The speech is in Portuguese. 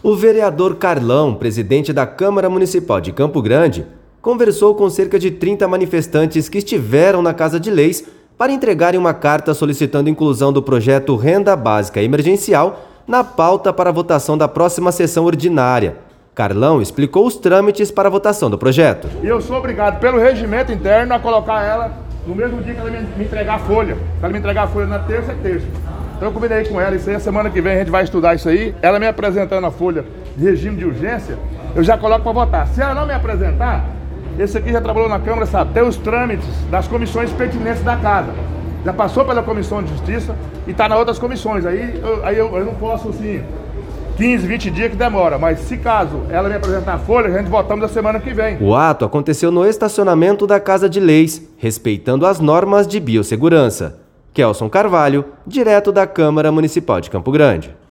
O vereador Carlão, presidente da Câmara Municipal de Campo Grande, conversou com cerca de 30 manifestantes que estiveram na Casa de Leis para entregarem uma carta solicitando inclusão do projeto Renda Básica Emergencial na pauta para a votação da próxima sessão ordinária. Carlão explicou os trâmites para a votação do projeto. E eu sou obrigado, pelo regimento interno, a colocar ela no mesmo dia que ela me entregar a folha. Ela me entregar a folha na terça é terça. Então eu combinei com ela, isso aí, a semana que vem a gente vai estudar isso aí. Ela me apresentando a folha de regime de urgência, eu já coloco para votar. Se ela não me apresentar, esse aqui já trabalhou na Câmara, sabe, tem os trâmites das comissões pertinentes da casa. Já passou pela Comissão de Justiça e está nas outras comissões. Aí, eu, aí eu, eu não posso, assim, 15, 20 dias que demora, mas se caso ela me apresentar a folha, a gente votamos na semana que vem. O ato aconteceu no estacionamento da Casa de Leis, respeitando as normas de biossegurança. Kelson Carvalho, direto da Câmara Municipal de Campo Grande.